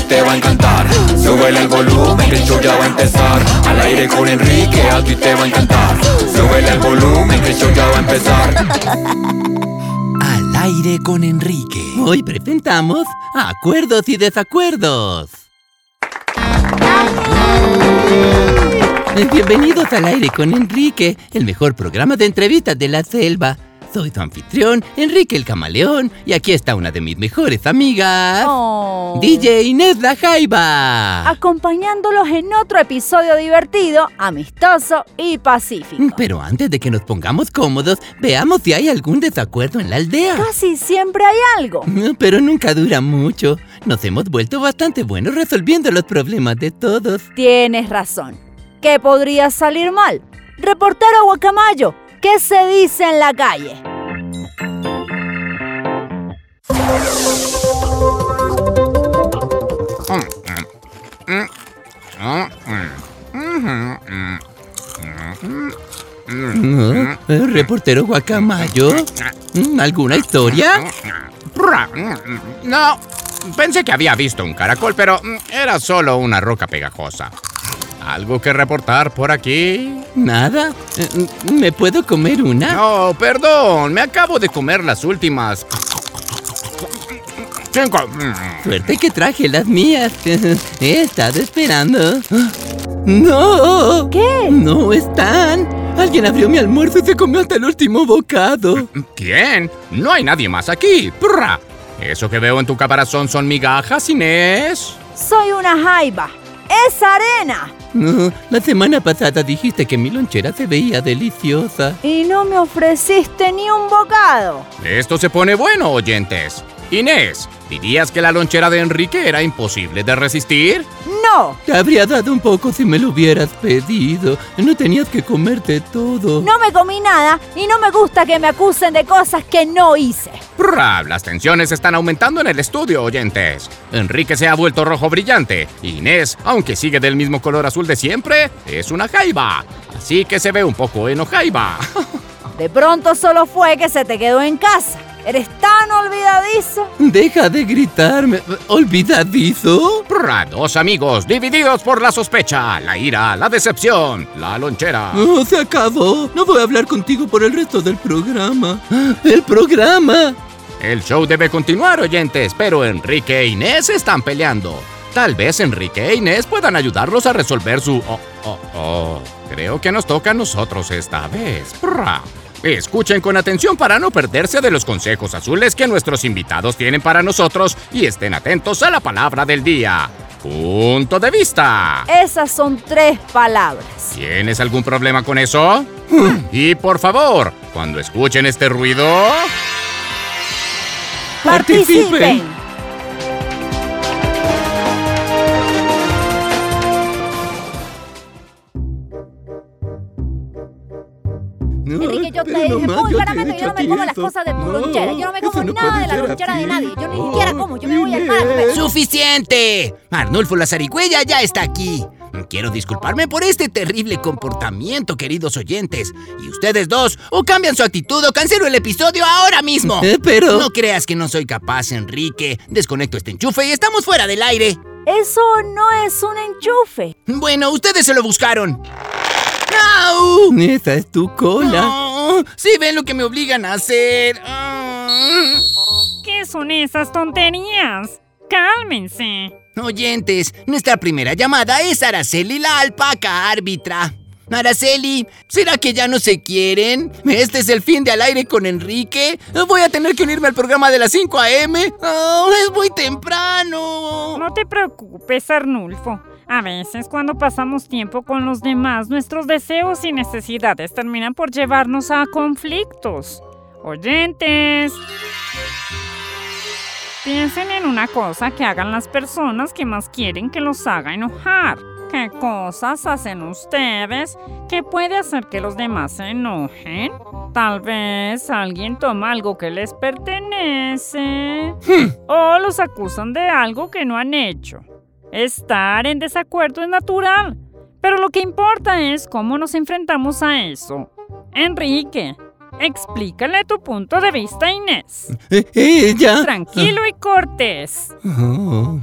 Ti te va a encantar. Súbele el volumen, que el show ya va a empezar. Al aire con Enrique, a ti te va a encantar. Súbele el volumen, que el show ya va a empezar. Al aire con Enrique. Hoy presentamos acuerdos y desacuerdos. Bienvenidos al aire con Enrique, el mejor programa de entrevistas de la selva. Soy tu anfitrión, Enrique el Camaleón, y aquí está una de mis mejores amigas, Oh. DJ Inés La Jaiba. Acompañándolos en otro episodio divertido, amistoso y pacífico. Pero antes de que nos pongamos cómodos, veamos si hay algún desacuerdo en la aldea. Casi siempre hay algo. Pero nunca dura mucho. Nos hemos vuelto bastante buenos resolviendo los problemas de todos. Tienes razón. ¿Qué podría salir mal? Reportero Guacamayo, ¿qué se dice en la calle? ¿Eh? ¿Eh? ¿Reportero Guacamayo? ¿Mm, ¿Alguna historia? No, pensé que había visto un caracol, pero mm, era solo una roca pegajosa. ¿Algo que reportar por aquí? ¿Nada? Eh, ¿Me puedo comer una? No, perdón, me acabo de comer las últimas. Cinco. Suerte que traje las mías. He estado esperando. ¡No! ¿Qué? ¡No están! Alguien abrió mi almuerzo y se comió hasta el último bocado. ¿Quién? No hay nadie más aquí. Prra. Eso que veo en tu caparazón son migajas, Inés. Soy una jaiba. ¡Es arena! No, la semana pasada dijiste que mi lonchera se veía deliciosa. Y no me ofreciste ni un bocado. Esto se pone bueno, oyentes. Inés, ¿dirías que la lonchera de Enrique era imposible de resistir? No, Te habría dado un poco si me lo hubieras pedido. No tenías que comerte todo. no me comí nada y no me gusta que me acusen de cosas que no hice. Prra, las tensiones están aumentando en el estudio, oyentes. Enrique se ha vuelto rojo brillante. Inés, aunque sigue del mismo color azul de siempre, es una jaiba. Así que se ve un poco enojaiba. De pronto solo fue que se te quedó en casa. Eres tan olvidadizo. Deja de gritarme. ¿Olvidadizo? Prra, dos amigos divididos por la sospecha, la ira, la decepción, la lonchera. No, se acabó. No voy a hablar contigo por el resto del programa. ¡El programa! El show debe continuar, oyentes, pero Enrique e Inés están peleando. Tal vez Enrique e Inés puedan ayudarlos a resolver su... Oh, oh, oh. Creo que nos toca a nosotros esta vez. Prra. Escuchen con atención para no perderse de los consejos azules que nuestros invitados tienen para nosotros y estén atentos a la palabra del día. Punto de vista. Esas son tres palabras. ¿Tienes algún problema con eso? Y por favor, cuando escuchen este ruido... Participen. Yo te dije muy claramente que yo no me como las cosas de tu lonchera. Yo no me como nada de la lonchera de nadie. Yo ni siquiera como. Yo me voy al mar. ¡Suficiente! Arnulfo la zarigüeya ya está aquí. Quiero disculparme por este terrible comportamiento, queridos oyentes. Y ustedes dos, o cambian su actitud o cancelo el episodio ahora mismo. Eh, pero... No creas que no soy capaz, Enrique. Desconecto este enchufe y estamos fuera del aire. Eso no es un enchufe. Bueno, ustedes se lo buscaron. ¡Au! Esa es tu cola. No, sí ven lo que me obligan a hacer. Ah. ¿Qué son esas tonterías? Cálmense. Oyentes, nuestra primera llamada es Araceli la alpaca árbitra. Araceli, ¿será que ya no se quieren? ¿Este es el fin de al aire con Enrique? ¿Voy a tener que unirme al programa de las 5 a.m.? Oh, ¡Es muy temprano! No te preocupes, Arnulfo. A veces cuando pasamos tiempo con los demás, nuestros deseos y necesidades terminan por llevarnos a conflictos. Oyentes. Piensen en una cosa que hagan las personas que más quieren que los haga enojar. ¿Qué cosas hacen ustedes que puede hacer que los demás se enojen? Tal vez alguien toma algo que les pertenece o los acusan de algo que no han hecho. Estar en desacuerdo es natural, pero lo que importa es cómo nos enfrentamos a eso. Enrique, explícale tu punto de vista a Inés. Eh, ella. Tranquilo y cortés. Oh,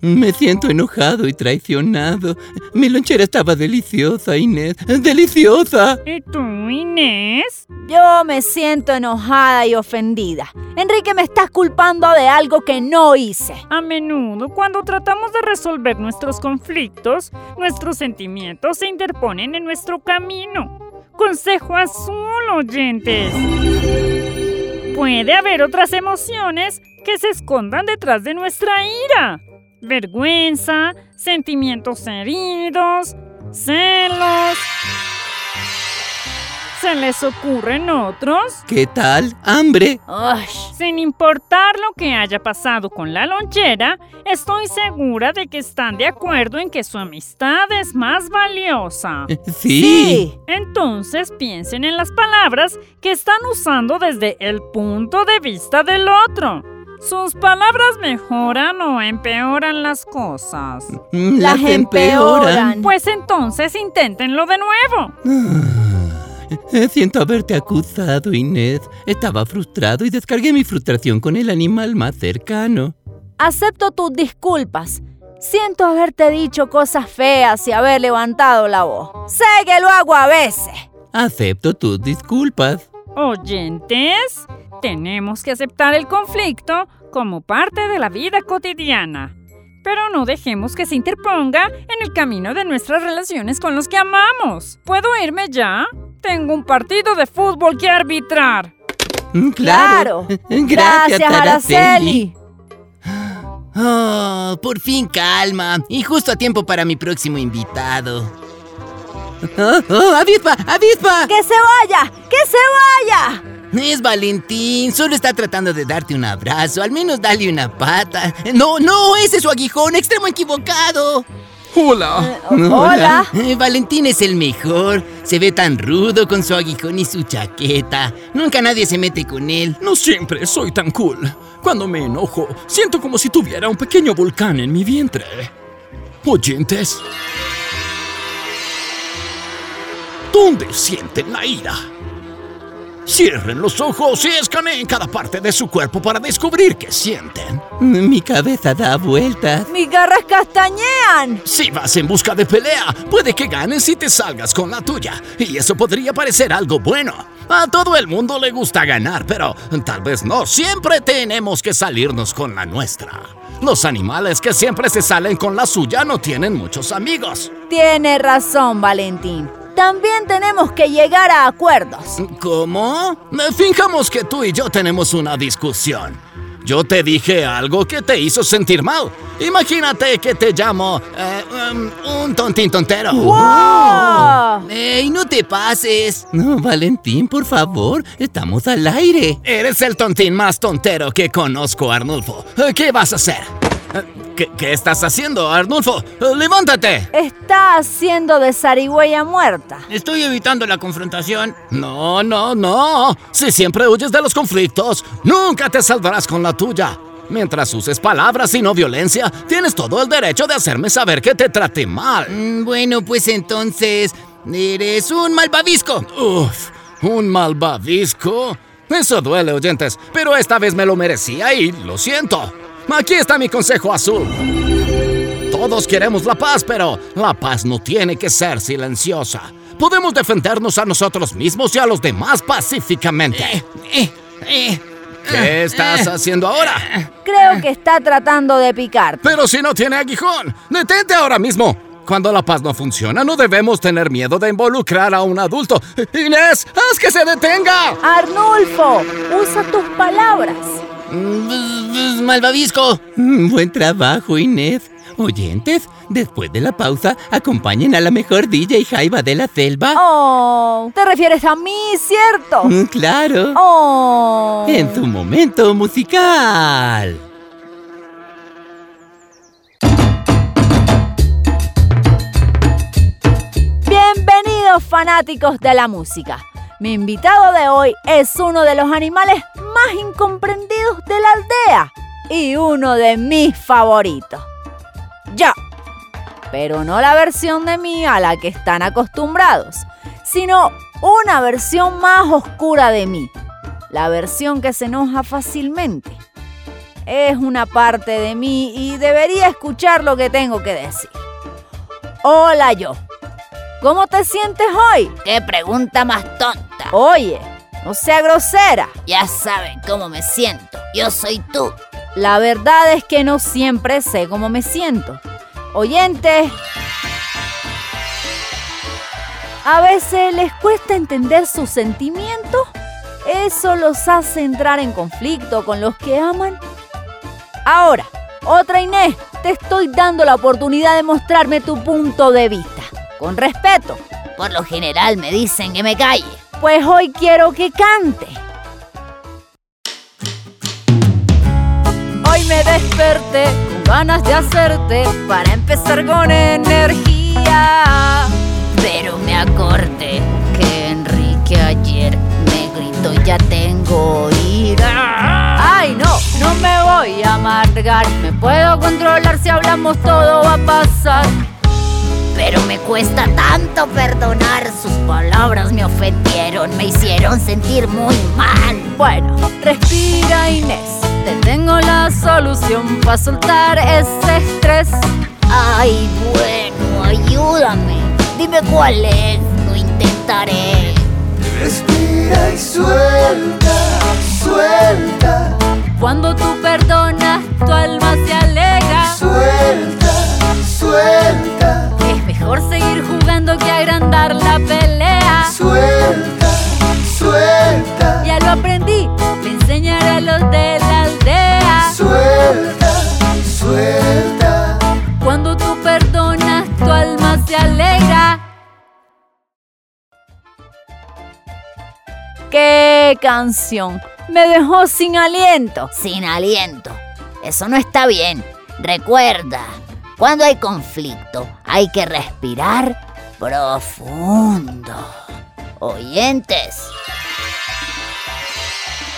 me siento enojado y traicionado. Mi lonchera estaba deliciosa, Inés. ¡Deliciosa! ¿Y tú, Inés? Yo me siento enojada y ofendida. Enrique, me estás culpando de algo que no hice. A menudo, cuando tratamos de resolver nuestros conflictos, nuestros sentimientos se interponen en nuestro camino. Consejo azul, oyentes. Puede haber otras emociones que se escondan detrás de nuestra ira. Vergüenza, sentimientos heridos, celos. ¿Se les ocurren otros? ¿Qué tal? ¿Hambre? Ay, Sin importar lo que haya pasado con la lonchera, estoy segura de que están de acuerdo en que su amistad es más valiosa. Sí. sí. Entonces piensen en las palabras que están usando desde el punto de vista del otro. ¿Sus palabras mejoran o empeoran las cosas? Las empeoran. Pues entonces inténtenlo de nuevo. Eh, Siento haberte acusado, Inés. Estaba frustrado y descargué mi frustración con el animal más cercano. Acepto tus disculpas. Siento haberte dicho cosas feas y haber levantado la voz. Sé que lo hago a veces. Acepto tus disculpas. Oyentes, tenemos que aceptar el conflicto como parte de la vida cotidiana. Pero no dejemos que se interponga en el camino de nuestras relaciones con los que amamos. ¿Puedo irme ya? Tengo un partido de fútbol que arbitrar. Mm, Claro. Gracias, Araceli. Oh, por fin calma. Y justo a tiempo para mi próximo invitado. Oh, oh, avispa, avispa. ¡Que se vaya! ¡Que se vaya! Es Valentín, solo está tratando de darte un abrazo, al menos dale una pata. No, no, ese es su aguijón, extremo equivocado. Hola. Hola. Eh, Valentín es el mejor, se ve tan rudo con su aguijón y su chaqueta. Nunca nadie se mete con él. No siempre soy tan cool. Cuando me enojo, siento como si tuviera un pequeño volcán en mi vientre. Oyentes. ¿Dónde sienten la ira? Cierren los ojos y escaneen cada parte de su cuerpo para descubrir qué sienten. Mi cabeza da vueltas. ¡Mis garras castañean! Si vas en busca de pelea, puede que ganes y te salgas con la tuya. Y eso podría parecer algo bueno. A todo el mundo le gusta ganar, pero tal vez no siempre tenemos que salirnos con la nuestra. Los animales que siempre se salen con la suya no tienen muchos amigos. Tiene razón, Valentín. También tenemos que llegar a acuerdos. ¿Cómo? Fijamos que tú y yo tenemos una discusión. Yo te dije algo que te hizo sentir mal. Imagínate que te llamo eh, um, un tontín tontero. ¡Wow! ¡Ey, no te pases! No, Valentín, por favor, estamos al aire. Eres el tontín más tontero que conozco, Arnulfo. Eh, ¿Qué vas a hacer? ¿Qué, qué estás haciendo, Arnulfo? Eh, ¡Levántate! Está haciendo de zarigüeya muerta. Estoy evitando la confrontación. No, no, no. Si siempre huyes de los conflictos, nunca te saldrás con la tuya. Mientras uses palabras y no violencia, tienes todo el derecho de hacerme saber que te traté mal. Mm, Bueno, pues entonces... Eres un malvavisco. Uf, un malvavisco. Eso duele, oyentes, pero esta vez me lo merecía y lo siento. Aquí está mi consejo azul. Todos queremos la paz, pero la paz no tiene que ser silenciosa. Podemos defendernos a nosotros mismos y a los demás pacíficamente. Eh, eh, ¿Qué estás haciendo ahora? Creo que está tratando de picarte. Pero si no tiene aguijón, detente ahora mismo. Cuando la paz no funciona, no debemos tener miedo de involucrar a un adulto. Inés, haz que se detenga. Arnulfo, usa tus palabras. Mm, ¡Malvavisco! Mm, buen trabajo, Inés. Oyentes, después de la pausa, acompañen a la mejor DJ Jaiba de la selva. ¡Oh! ¿Te refieres a mí, cierto? Mm, claro. ¡Oh! En su momento musical. Bienvenidos fanáticos de la música. Mi invitado de hoy es uno de los animales más incomprendidos de la aldea y uno de mis favoritos. Yo. Pero no la versión de mí a la que están acostumbrados, sino una versión más oscura de mí. La versión que se enoja fácilmente. Es una parte de mí y debería escuchar lo que tengo que decir. Hola yo. ¿Cómo te sientes hoy? Qué pregunta más tonta. Oye, no sea grosera. Ya saben cómo me siento. Yo soy tú. La verdad es que no siempre sé cómo me siento. Oyentes, a veces les cuesta entender sus sentimientos. Eso los hace entrar en conflicto con los que aman. Ahora, otra Inés, te estoy dando la oportunidad de mostrarme tu punto de vista. Con respeto. Por lo general me dicen que me calle. Pues hoy quiero que cante. Hoy me desperté con ganas de hacerte para empezar con energía. Pero me acordé que Enrique ayer me gritó ya tengo ira. Ay, no, no me voy a amargar. Me puedo controlar si hablamos, todo va a pasar. Pero me cuesta tanto perdonar. Sus palabras me ofendieron, me hicieron sentir muy mal. Bueno, respira Inés. Te tengo la solución para soltar ese estrés. Ay, bueno, ayúdame. Dime cuál es, lo intentaré. Respira y suelta, suelta. Cuando tú perdonas, tu alma se alegra. Suelta, suelta. Mejor seguir jugando que agrandar la pelea. Suelta, suelta. Ya lo aprendí, le enseñaré a los de la aldea. Suelta, suelta. Cuando tú perdonas, tu alma se alegra. ¡Qué canción! Me dejó sin aliento. Sin aliento. Eso no está bien. Recuerda, cuando hay conflicto hay que respirar profundo. Oyentes,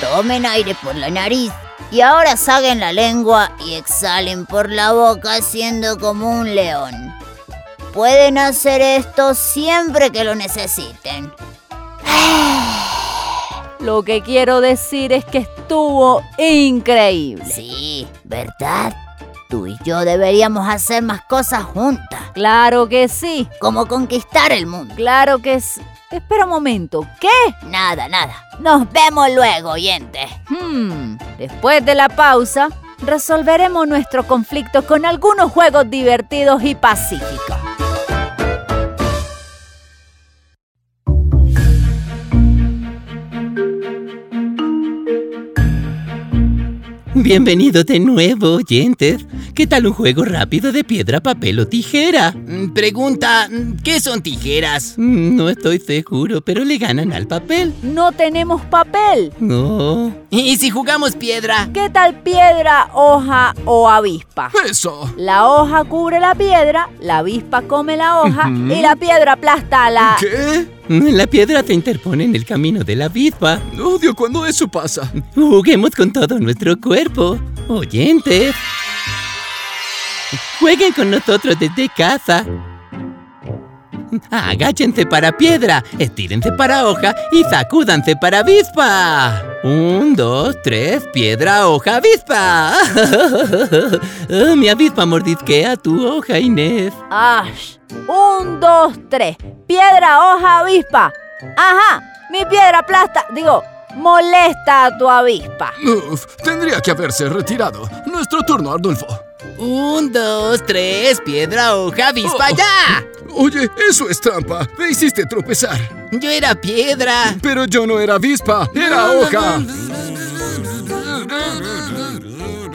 tomen aire por la nariz y ahora saquen la lengua y exhalen por la boca haciendo como un león. Pueden hacer esto siempre que lo necesiten. Lo que quiero decir es que estuvo increíble. Sí, ¿verdad? Tú y yo deberíamos hacer más cosas juntas, Claro que sí, como conquistar el mundo. claro que sí. Espera un momento, ¿qué? Nada, nada. Nos vemos luego, oyentes. Hmm, después de la pausa, resolveremos nuestro conflicto con algunos juegos divertidos y pacíficos. Bienvenido de nuevo, oyentes. ¿Qué tal un juego rápido de piedra, papel o tijera? Mm, Pregunta, mm, ¿qué son tijeras? Mm, No estoy seguro, pero le ganan al papel. No tenemos papel. No. ¿Y si jugamos piedra? ¿Qué tal piedra, hoja o avispa? Eso. La hoja cubre la piedra, la avispa come la hoja y la piedra aplasta a la... ¿Qué? La piedra se interpone en el camino de la avispa. Odio cuando eso pasa. Juguemos con todo nuestro cuerpo. Oyentes. Jueguen con nosotros desde casa. Agáchense para piedra, estírense para hoja y sacúdanse para avispa. Un, dos, tres, piedra, hoja, avispa. Mi avispa mordisquea tu hoja, Inés. ¡Ash! Un, dos, tres. Piedra, hoja, avispa. Ajá, mi piedra aplasta, digo, molesta a tu avispa. Uf, tendría que haberse retirado. Nuestro turno, Ardulfo. Un, dos, tres, piedra, hoja, avispa, Oh. ya. Oye, eso es trampa. Me hiciste tropezar. Yo era piedra. Pero yo no era avispa, era hoja.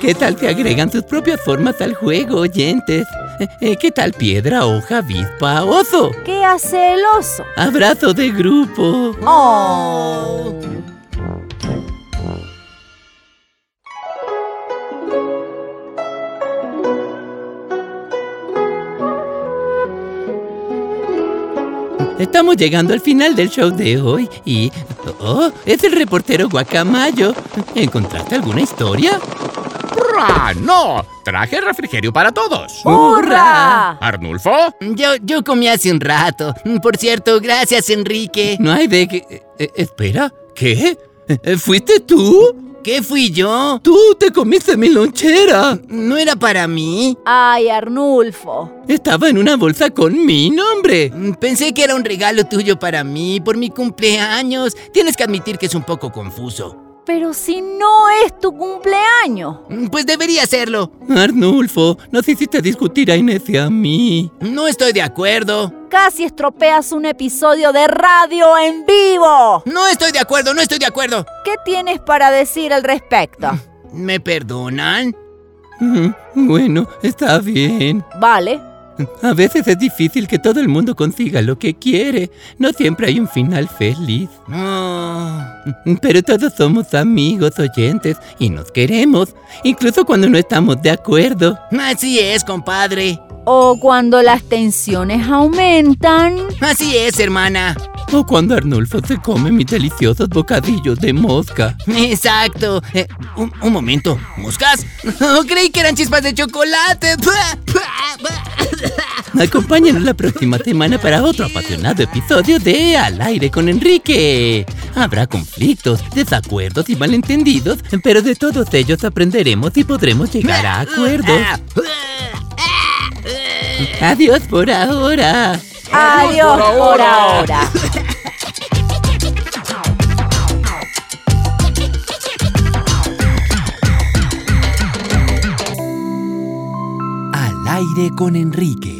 ¿Qué tal te agregan sus propias formas al juego, oyentes? Eh, ¿Qué tal piedra, hoja, avispa, oso? ¿Qué hace el oso? Abrazo de grupo. Oh. estamos llegando al final del show de hoy y... ¡Oh! Es el reportero Guacamayo. ¿Encontraste alguna historia? ¡Hurra! ¡No! Traje refrigerio para todos. ¡Hurra! ¿Arnulfo? Yo, yo comí hace un rato. Por cierto, gracias, Enrique. No hay de que... eh, eh, espera, ¿qué? Eh, ¿Fuiste tú? ¿Qué fui yo? Tú te comiste mi lonchera. ¿No era para mí? Ay, Arnulfo. Estaba en una bolsa con mi nombre. Pensé que era un regalo tuyo para mí, por mi cumpleaños. Tienes que admitir que es un poco confuso. Pero si no es tu cumpleaños. Pues debería serlo. Arnulfo, nos hiciste discutir a Inés y a mí. No estoy de acuerdo. Casi estropeas un episodio de radio en vivo. No estoy de acuerdo, no estoy de acuerdo. ¿Qué tienes para decir al respecto? ¿Me perdonan? Mm, Bueno, está bien. Vale. A veces es difícil que todo el mundo consiga lo que quiere. No siempre hay un final feliz. Oh. Pero todos somos amigos, oyentes, y nos queremos, incluso cuando no estamos de acuerdo. Así es, compadre. O cuando las tensiones aumentan. Así es, hermana. O cuando Arnulfo se come mis deliciosos bocadillos de mosca. Exacto. Eh, un, un momento. ¿Moscas? Oh, creí que eran chispas de chocolate. Acompáñenos la próxima semana para otro apasionado episodio de Al aire con Enrique. Habrá conflictos, desacuerdos y malentendidos, pero de todos ellos aprenderemos y podremos llegar a acuerdos. Adiós por ahora. Adiós por ahora. Al aire con Enrique.